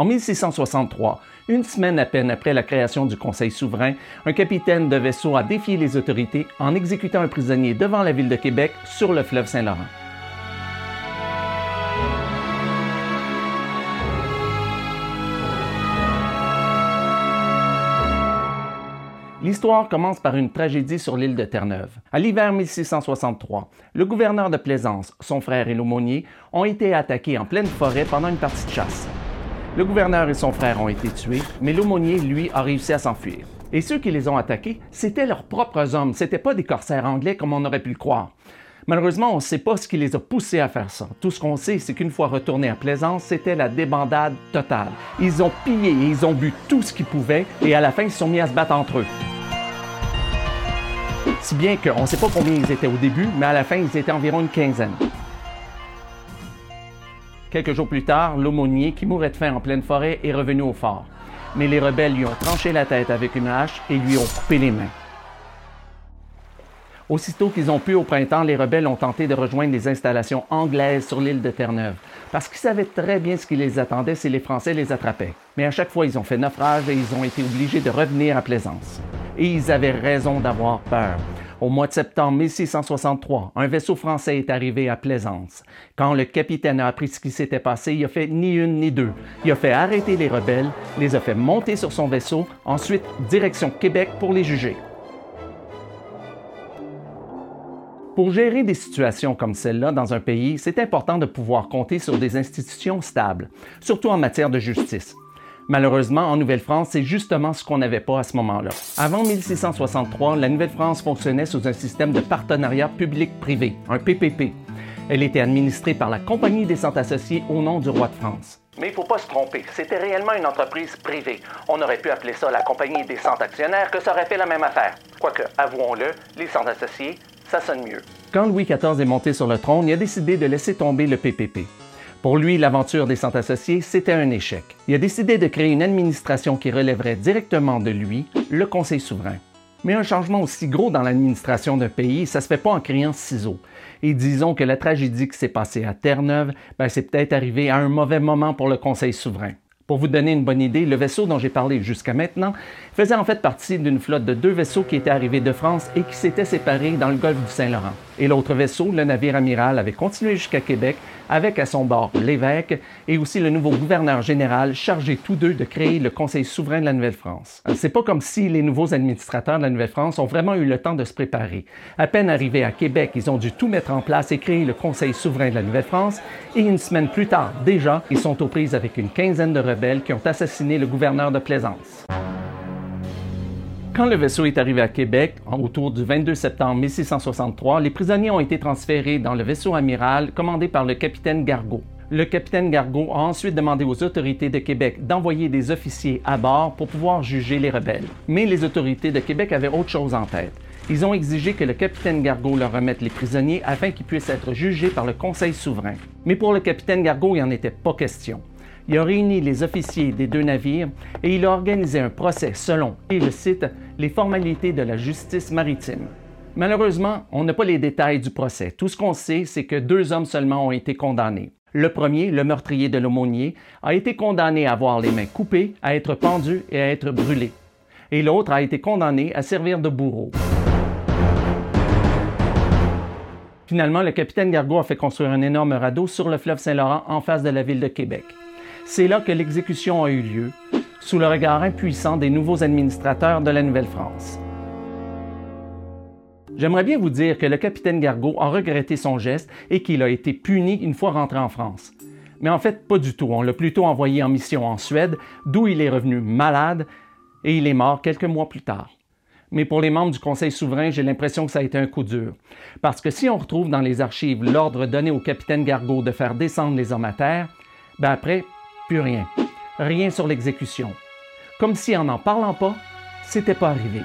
En 1663, une semaine à peine après la création du Conseil souverain, un capitaine de vaisseau a défié les autorités en exécutant un prisonnier devant la ville de Québec sur le fleuve Saint-Laurent. L'histoire commence par une tragédie sur l'île de Terre-Neuve. À l'hiver 1663, le gouverneur de Plaisance, son frère et l'aumônier ont été attaqués en pleine forêt pendant une partie de chasse. Le gouverneur et son frère ont été tués, mais l'aumônier, lui, a réussi à s'enfuir. Et ceux qui les ont attaqués, c'étaient leurs propres hommes, c'était pas des corsaires anglais comme on aurait pu le croire. Malheureusement, on ne sait pas ce qui les a poussés à faire ça. Tout ce qu'on sait, c'est qu'une fois retournés à Plaisance, c'était la débandade totale. Ils ont pillé et ils ont bu tout ce qu'ils pouvaient et à la fin, ils se sont mis à se battre entre eux. Si bien qu'on ne sait pas combien ils étaient au début, mais à la fin, ils étaient environ une quinzaine. Quelques jours plus tard, l'aumônier, qui mourait de faim en pleine forêt, est revenu au fort. Mais les rebelles lui ont tranché la tête avec une hache et lui ont coupé les mains. Aussitôt qu'ils ont pu au printemps, les rebelles ont tenté de rejoindre les installations anglaises sur l'île de Terre-Neuve, parce qu'ils savaient très bien ce qui les attendait si les Français les attrapaient. Mais à chaque fois, ils ont fait naufrage et ils ont été obligés de revenir à Plaisance. Et ils avaient raison d'avoir peur. Au mois de septembre 1663, un vaisseau français est arrivé à Plaisance. Quand le capitaine a appris ce qui s'était passé, il a fait ni une ni deux. Il a fait arrêter les rebelles, les a fait monter sur son vaisseau, ensuite direction Québec pour les juger. Pour gérer des situations comme celle-là dans un pays, c'est important de pouvoir compter sur des institutions stables, surtout en matière de justice. Malheureusement, en Nouvelle-France, c'est justement ce qu'on n'avait pas à ce moment-là. Avant 1663, la Nouvelle-France fonctionnait sous un système de partenariat public-privé, un PPP. Elle était administrée par la Compagnie des Centres Associés au nom du roi de France. Mais il ne faut pas se tromper, c'était réellement une entreprise privée. On aurait pu appeler ça la Compagnie des Centres Actionnaires, que ça aurait fait la même affaire. Quoique, avouons-le, les Centres Associés, ça sonne mieux. Quand Louis XIV est monté sur le trône, il a décidé de laisser tomber le PPP. Pour lui, l'aventure des centres associés, c'était un échec. Il a décidé de créer une administration qui relèverait directement de lui, le Conseil souverain. Mais un changement aussi gros dans l'administration d'un pays, ça se fait pas en criant ciseaux. Et disons que la tragédie qui s'est passée à Terre-Neuve, ben, c'est peut-être arrivé à un mauvais moment pour le Conseil souverain. Pour vous donner une bonne idée, le vaisseau dont j'ai parlé jusqu'à maintenant faisait en fait partie d'une flotte de deux vaisseaux qui étaient arrivés de France et qui s'étaient séparés dans le golfe du Saint-Laurent. Et l'autre vaisseau, le navire amiral, avait continué jusqu'à Québec avec à son bord l'évêque et aussi le nouveau gouverneur général chargé tous deux de créer le Conseil souverain de la Nouvelle-France. C'est pas comme si les nouveaux administrateurs de la Nouvelle-France ont vraiment eu le temps de se préparer. À peine arrivés à Québec, ils ont dû tout mettre en place et créer le Conseil souverain de la Nouvelle-France et une semaine plus tard, déjà, ils sont aux prises avec une quinzaine de rebelles qui ont assassiné le gouverneur de Plaisance. Quand le vaisseau est arrivé à Québec, autour du 22 septembre 1663, les prisonniers ont été transférés dans le vaisseau amiral commandé par le capitaine Gargot. Le capitaine Gargot a ensuite demandé aux autorités de Québec d'envoyer des officiers à bord pour pouvoir juger les rebelles. Mais les autorités de Québec avaient autre chose en tête. Ils ont exigé que le capitaine Gargot leur remette les prisonniers afin qu'ils puissent être jugés par le Conseil souverain. Mais pour le capitaine Gargot, il n'y en était pas question il a réuni les officiers des deux navires et il a organisé un procès selon, et je cite, les formalités de la justice maritime. Malheureusement, on n'a pas les détails du procès. Tout ce qu'on sait, c'est que deux hommes seulement ont été condamnés. Le premier, le meurtrier de l'aumônier, a été condamné à avoir les mains coupées, à être pendu et à être brûlé. Et l'autre a été condamné à servir de bourreau. Finalement, le capitaine Gargot a fait construire un énorme radeau sur le fleuve Saint-Laurent en face de la ville de Québec. C'est là que l'exécution a eu lieu, sous le regard impuissant des nouveaux administrateurs de la Nouvelle-France. J'aimerais bien vous dire que le capitaine Gargot a regretté son geste et qu'il a été puni une fois rentré en France. Mais en fait, pas du tout. On l'a plutôt envoyé en mission en Suède, d'où il est revenu malade et il est mort quelques mois plus tard. Mais pour les membres du Conseil souverain, j'ai l'impression que ça a été un coup dur. Parce que si on retrouve dans les archives l'ordre donné au capitaine Gargot de faire descendre les hommes à terre, ben après, plus rien. Rien sur l'exécution. Comme si en n'en parlant pas, c'était pas arrivé.